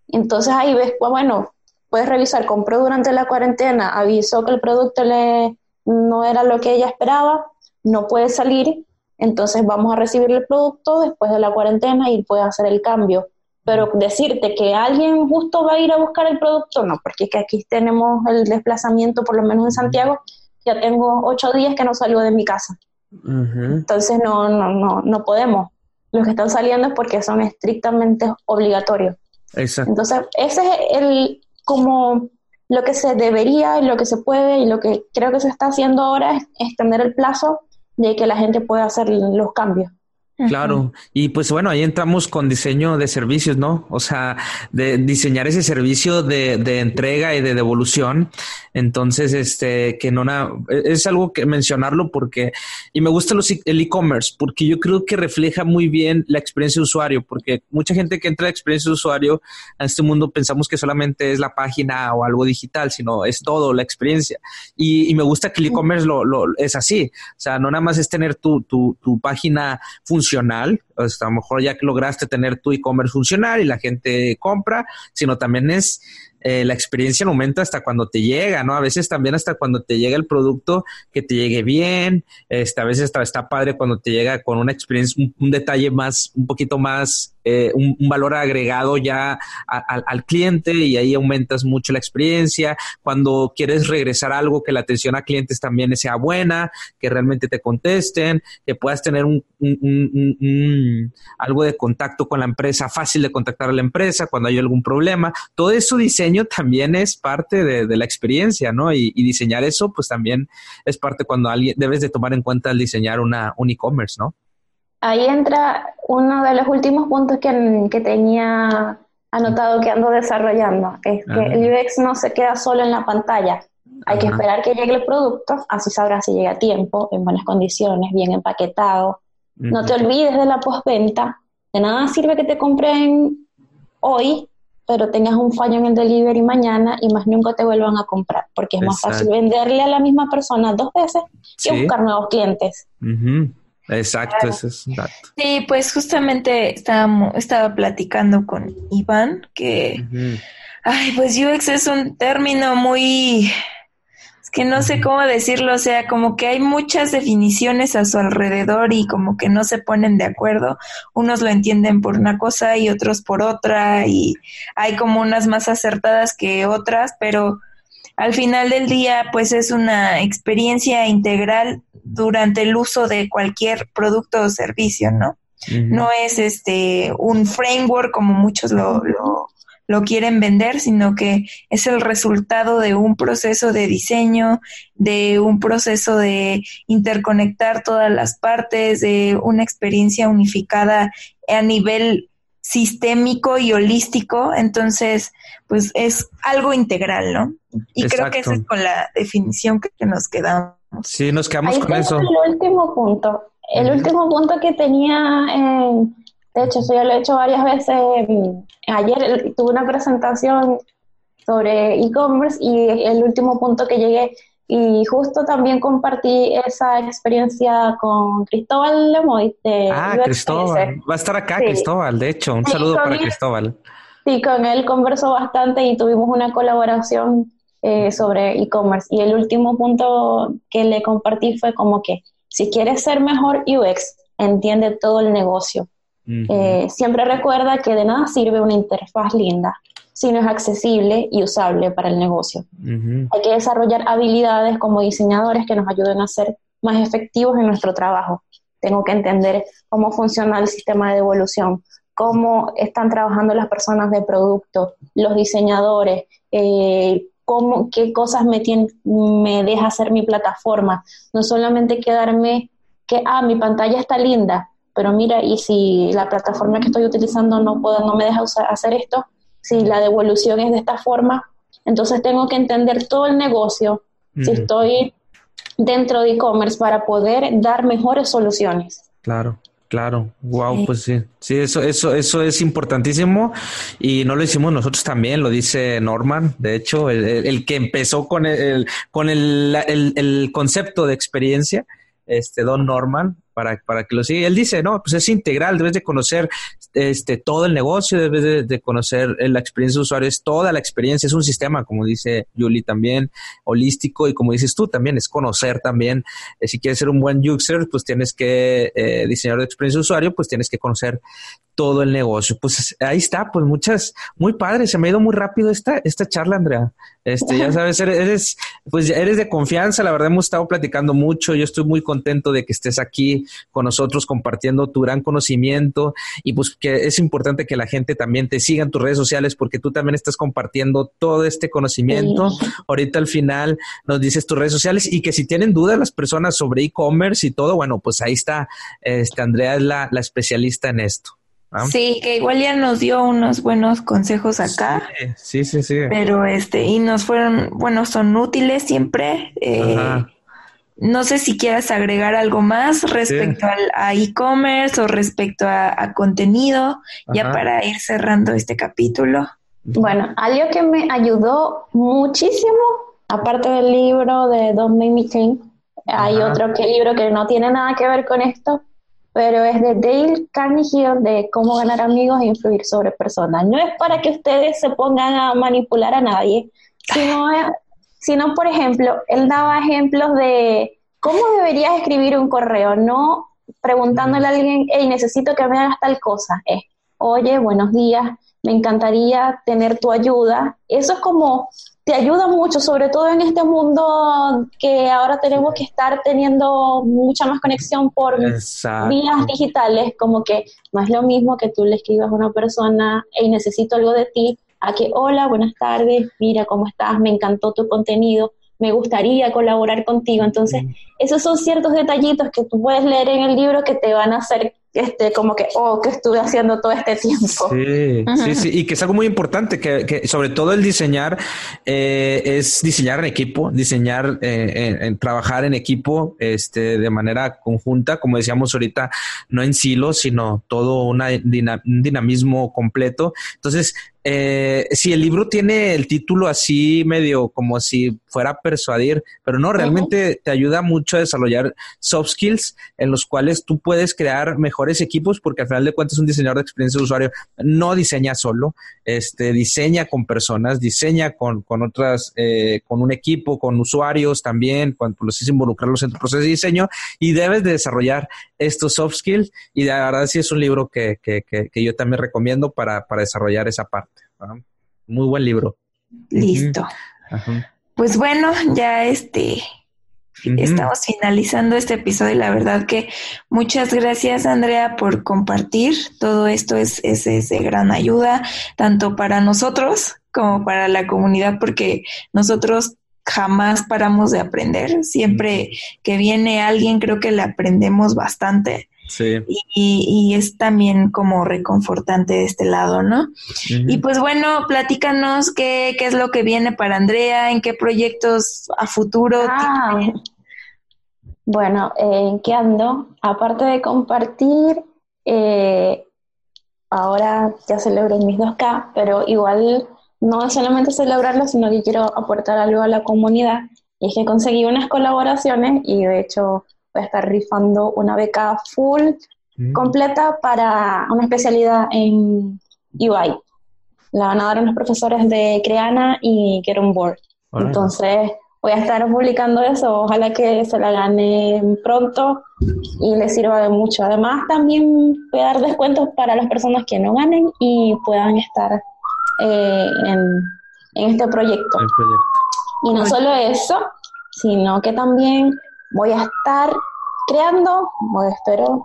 Entonces ahí ves, pues, bueno, puedes revisar, compró durante la cuarentena, avisó que el producto le, no era lo que ella esperaba, no puede salir, entonces vamos a recibir el producto después de la cuarentena y puede hacer el cambio. Pero decirte que alguien justo va a ir a buscar el producto, no, porque es que aquí tenemos el desplazamiento, por lo menos en Santiago, ya tengo ocho días que no salgo de mi casa. Entonces no, no, no, no podemos. Los que están saliendo es porque son estrictamente obligatorios. Exacto. Entonces, ese es el como lo que se debería y lo que se puede y lo que creo que se está haciendo ahora es extender el plazo de que la gente pueda hacer los cambios. Claro, y pues bueno, ahí entramos con diseño de servicios, ¿no? O sea, de diseñar ese servicio de, de entrega y de devolución. Entonces, este, que no es algo que mencionarlo porque, y me gusta los, el e-commerce, porque yo creo que refleja muy bien la experiencia de usuario, porque mucha gente que entra a la experiencia de usuario a este mundo pensamos que solamente es la página o algo digital, sino es todo, la experiencia. Y, y me gusta que el e-commerce lo, lo, es así. O sea, no nada más es tener tu, tu, tu página funcional, o sea, a lo mejor ya que lograste tener tu e-commerce funcional y la gente compra, sino también es eh, la experiencia aumenta hasta cuando te llega, ¿no? A veces también hasta cuando te llega el producto, que te llegue bien, este, a veces está, está padre cuando te llega con una experiencia, un, detalle más, un poquito más, eh, un, valor agregado ya al cliente y ahí aumentas mucho la experiencia. Cuando quieres regresar algo, que la atención a clientes también sea buena, que realmente te contesten, que puedas tener un, algo de contacto con la empresa, fácil de contactar a la empresa cuando hay algún problema. Todo eso diseño también es parte de, la experiencia, ¿no? Y, diseñar eso, pues también es parte cuando alguien debes de tomar en cuenta el diseñar una, un e-commerce, ¿no? Ahí entra uno de los últimos puntos que, que tenía anotado que ando desarrollando, es que el UX no se queda solo en la pantalla, hay que esperar que llegue el producto, así sabrás si llega a tiempo, en buenas condiciones, bien empaquetado. No te olvides de la postventa, de nada sirve que te compren hoy pero tengas un fallo en el delivery mañana y más nunca te vuelvan a comprar, porque es más fácil venderle a la misma persona dos veces que buscar nuevos clientes. Exacto, ese es un dato. Sí, pues justamente estábamos, estaba platicando con Iván que, ay, pues UX es un término muy que no sé cómo decirlo, o sea, como que hay muchas definiciones a su alrededor y como que no se ponen de acuerdo. Unos lo entienden por una cosa y otros por otra y hay como unas más acertadas que otras, pero al final del día pues es una experiencia integral durante el uso de cualquier producto o servicio, ¿no? No es este un framework como muchos lo, lo lo quieren vender, sino que es el resultado de un proceso de diseño, de un proceso de interconectar todas las partes, de una experiencia unificada a nivel sistémico y holístico, entonces, pues es algo integral, ¿no? Y creo que esa es con la definición que, nos quedamos. Sí, nos quedamos con eso. El último punto, el último punto que tenía, de hecho, eso ya lo he hecho varias veces. Ayer tuve una presentación sobre e-commerce y el último punto que llegué y justo también compartí esa experiencia con Cristóbal Lemoy de Ah, Cristóbal. Va a estar acá Cristóbal, de hecho. Un saludo para Cristóbal. Sí, con él conversó bastante y tuvimos una colaboración eh, sobre e-commerce. Y el último punto que le compartí fue como que si quieres ser mejor UX, entiende todo el negocio. Eh, siempre recuerda que de nada sirve una interfaz linda si no es accesible y usable para el negocio. Hay que desarrollar habilidades como diseñadores que nos ayuden a ser más efectivos en nuestro trabajo. Tengo que entender cómo funciona el sistema de devolución, cómo están trabajando las personas de producto, los diseñadores, eh, cómo, qué cosas me, me deja hacer mi plataforma. No solamente quedarme que, ah, mi pantalla está linda, pero mira, y si la plataforma que estoy utilizando no, puedo, no me deja hacer esto, si la devolución es de esta forma, entonces tengo que entender todo el negocio, si estoy dentro de e-commerce para poder dar mejores soluciones. Claro. Claro, wow, pues sí, sí, eso, eso, eso es importantísimo. Y no lo hicimos nosotros también, lo dice Norman, de hecho, el, que empezó con el, con el, el, concepto de experiencia, este Don Norman, para, para que lo siga. Él dice, no, pues es integral, debes de conocer este, todo el negocio, debes de, conocer eh, la experiencia de usuario, es toda la experiencia, es un sistema, como dice Julie también, holístico y como dices tú también, es conocer también, eh, si quieres ser un buen user, pues tienes que eh, diseñar de experiencia de usuario, pues tienes que conocer todo el negocio. Pues ahí está, pues muchas, muy padre, se me ha ido muy rápido esta, esta charla, Andrea. Este, ya sabes, eres, pues eres de confianza, la verdad hemos estado platicando mucho, yo estoy muy contento de que estés aquí con nosotros compartiendo tu gran conocimiento y pues que es importante que la gente también te siga en tus redes sociales porque tú también estás compartiendo todo este conocimiento. Ahorita al final nos dices tus redes sociales y que si tienen dudas las personas sobre e-commerce y todo, bueno, pues ahí está, este, Andrea es la, la especialista en esto. Sí, que igual ya nos dio unos buenos consejos acá. Sí, sí, sí. Pero este, y nos fueron, bueno, son útiles siempre. Eh, no sé si quieras agregar algo más respecto al, a e-commerce o respecto a, contenido, ya para ir cerrando este capítulo. Bueno, algo que me ayudó muchísimo, aparte del libro de Don't Make Me Think, hay otro que, libro que no tiene nada que ver con esto, pero es de Dale Carnegie de cómo ganar amigos e influir sobre personas. No es para que ustedes se pongan a manipular a nadie, sino, sino por ejemplo, él daba ejemplos de cómo deberías escribir un correo, no preguntándole a alguien, hey, necesito que me hagas tal cosa. Es, oye, buenos días, me encantaría tener tu ayuda. Eso es como te ayuda mucho, sobre todo en este mundo que ahora tenemos que estar teniendo mucha más conexión por vías digitales, como que no es lo mismo que tú le escribas a una persona, y necesito algo de ti, a que, hola, buenas tardes, mira cómo estás, me encantó tu contenido, me gustaría colaborar contigo. Entonces, esos son ciertos detallitos que tú puedes leer en el libro que te van a hacer este, como que, oh, que estuve haciendo todo este tiempo. Sí, sí, sí, y que es algo muy importante, que, sobre todo el diseñar eh, es diseñar en equipo, diseñar, eh, en, trabajar en equipo este, de manera conjunta, como decíamos ahorita, no en silos, sino todo una un dinamismo completo. Entonces, eh, si el libro tiene el título así medio como si fuera a persuadir, pero no, realmente te ayuda mucho a desarrollar soft skills en los cuales tú puedes crear mejores equipos porque al final de cuentas un diseñador de experiencia de usuario no diseña solo, este, diseña con personas, diseña con, con otras, eh, con un equipo, con usuarios también, cuando los es involucrarlos en tu proceso de diseño y debes de desarrollar estos soft skills y de verdad sí es un libro que, que, que, que yo también recomiendo para, para desarrollar esa parte. Muy buen libro. Listo. Pues bueno, ya este estamos finalizando este episodio y la verdad que muchas gracias Andrea por compartir. Todo esto es, es, es de gran ayuda, tanto para nosotros como para la comunidad, porque nosotros jamás paramos de aprender. Siempre que viene alguien creo que le aprendemos bastante. Sí. Y, es también como reconfortante de este lado, ¿no? Y pues bueno, platícanos qué, qué, es lo que viene para Andrea, en qué proyectos a futuro. Ah, bueno, ¿en qué ando? Aparte de compartir, eh, ahora ya celebro mis 2K, pero igual no es solamente celebrarlo, sino que quiero aportar algo a la comunidad. Y es que conseguí unas colaboraciones y de hecho voy a estar rifando una beca full mm. completa para una especialidad en UI. La van a dar unos profesores de Creana y Get On Board. Entonces voy a estar publicando eso, ojalá que se la gane pronto y les sirva de mucho. Además también voy a dar descuentos para las personas que no ganen y puedan estar eh, en, este proyecto. Y no solo eso, sino que también voy a estar creando, bueno, espero,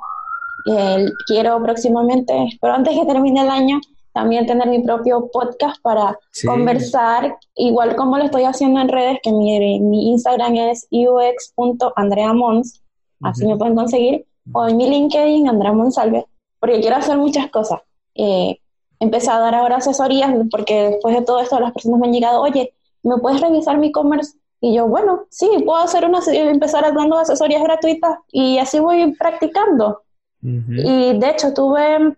quiero próximamente, pero antes que termine el año, también tener mi propio podcast para conversar, igual como lo estoy haciendo en redes, que mi, mi Instagram es ux.andreamons, así me pueden conseguir, o en mi LinkedIn, Andrea Monsalve, porque quiero hacer muchas cosas. Eh, empecé a dar ahora asesorías, porque después de todo esto las personas me han llegado, oye, ¿me puedes revisar mi e-commerce? Y yo, bueno, sí, puedo hacer una, empezar dando asesorías gratuitas y así voy practicando. Y de hecho, tuve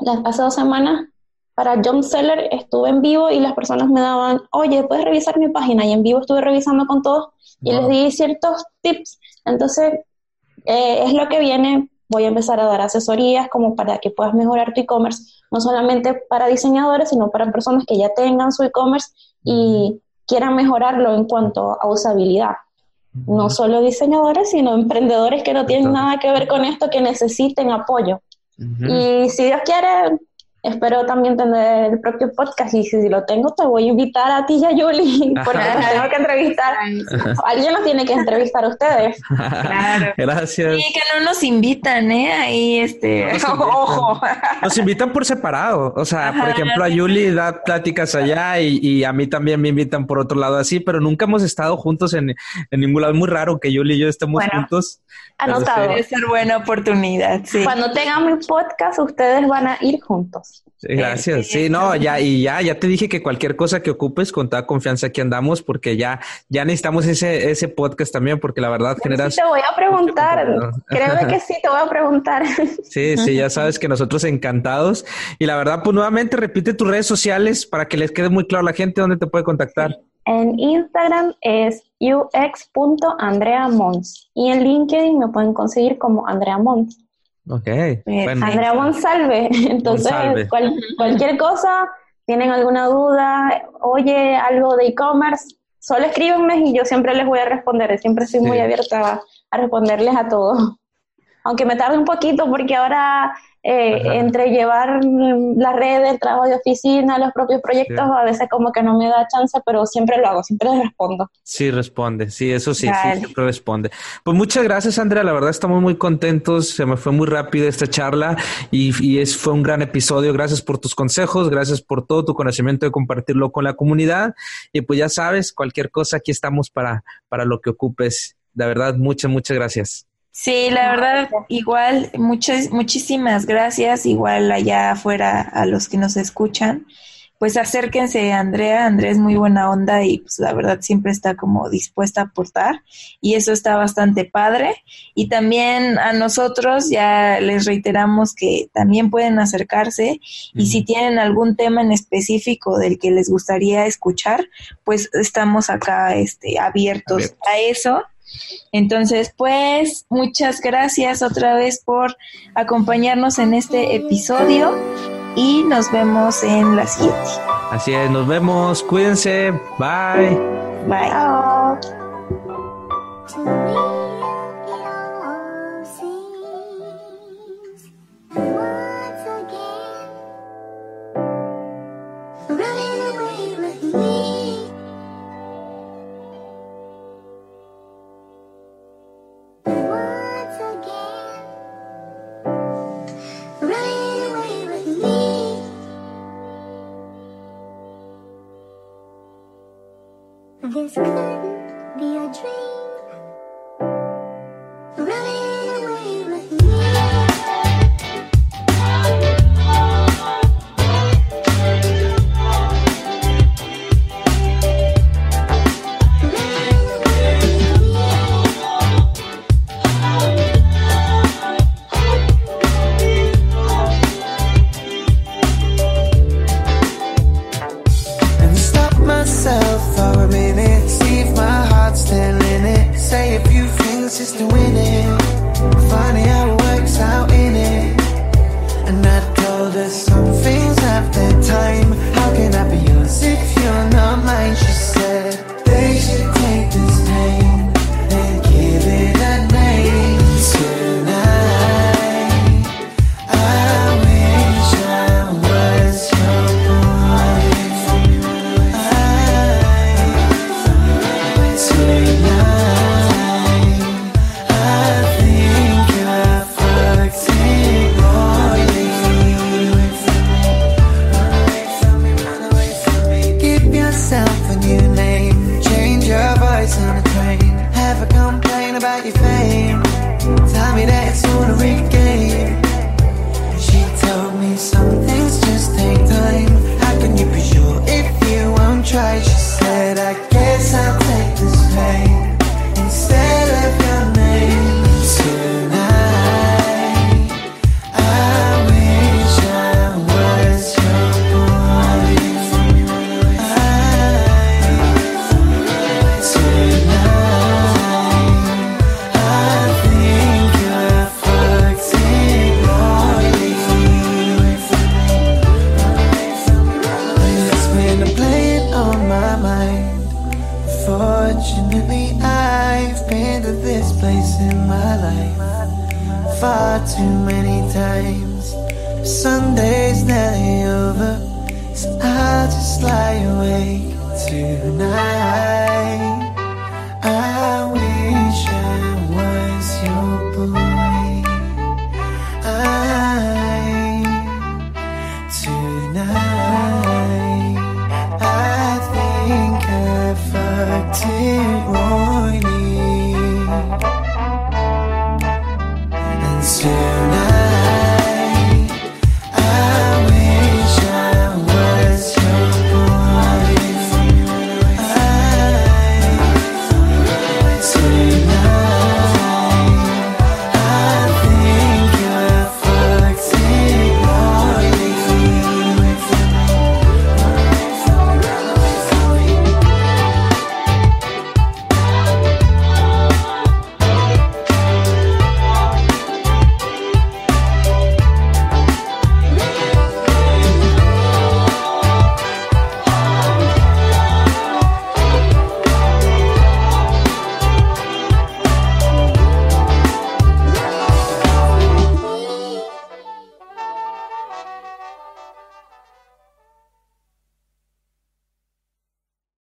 las hace dos semanas para John Seller, estuve en vivo y las personas me daban, oye, puedes revisar mi página. Y en vivo estuve revisando con todos y les di ciertos tips. Entonces, eh, es lo que viene. Voy a empezar a dar asesorías como para que puedas mejorar tu e-commerce, no solamente para diseñadores, sino para personas que ya tengan su e-commerce y quieran mejorarlo en cuanto a usabilidad. No solo diseñadores, sino emprendedores que no tienen nada que ver con esto, que necesiten apoyo. Y si Dios quiere, espero también tener el propio podcast y si, lo tengo te voy a invitar a ti y a Yuli porque tengo que entrevistar. Alguien nos tiene que entrevistar a ustedes. Claro. Gracias. Y que no nos invitan eh ahí este nos ojo. Nos invitan por separado. O sea por ejemplo a Yuli da pláticas allá y, a mí también me invitan por otro lado así pero nunca hemos estado juntos en, ningún lado. Es muy raro que Yuli y yo estemos juntos. anotado debe ser buena oportunidad sí. cuando tengan mi podcast ustedes van a ir juntos gracias. Sí, no, ya, y ya, ya te dije que cualquier cosa que ocupes, con toda confianza aquí andamos, porque ya, ya necesitamos ese, ese podcast también, porque la verdad generas. Sí, te voy a preguntar. Creo que sí, te voy a preguntar. Sí, sí, ya sabes que nosotros encantados. Y la verdad, pues nuevamente repite tus redes sociales para que les quede muy claro a la gente dónde te puede contactar. En Instagram es ux.andreamons y en LinkedIn me pueden conseguir como Andrea Mons. Ok. Eh, Andrea Monsalve. Entonces, cualquier cosa, tienen alguna duda, oye, algo de e-commerce, solo escríbenme y yo siempre les voy a responder. Siempre soy muy abierta a, responderles a todos. Aunque me tarde un poquito porque ahora eh, entre llevar la red, el trabajo de oficina, los propios proyectos, a veces como que no me da chance, pero siempre lo hago, siempre les respondo. Sí, responde, sí, eso sí, sí, siempre responde. Pues muchas gracias, Andrea, la verdad estamos muy contentos, se me fue muy rápido esta charla y, y es, fue un gran episodio, gracias por tus consejos, gracias por todo tu conocimiento de compartirlo con la comunidad y pues ya sabes, cualquier cosa, aquí estamos para, para lo que ocupes. De verdad, muchas, muchas gracias. Sí, la verdad, igual, muchas, muchísimas gracias, igual allá afuera a los que nos escuchan. Pues acérquense a Andrea, Andrea es muy buena onda y pues la verdad siempre está como dispuesta a aportar y eso está bastante padre. Y también a nosotros ya les reiteramos que también pueden acercarse y si tienen algún tema en específico del que les gustaría escuchar, pues estamos acá este, abiertos a eso entonces, pues, muchas gracias otra vez por acompañarnos en este episodio y nos vemos en la siguiente. Así es, nos vemos, cuídense, bye. Bye.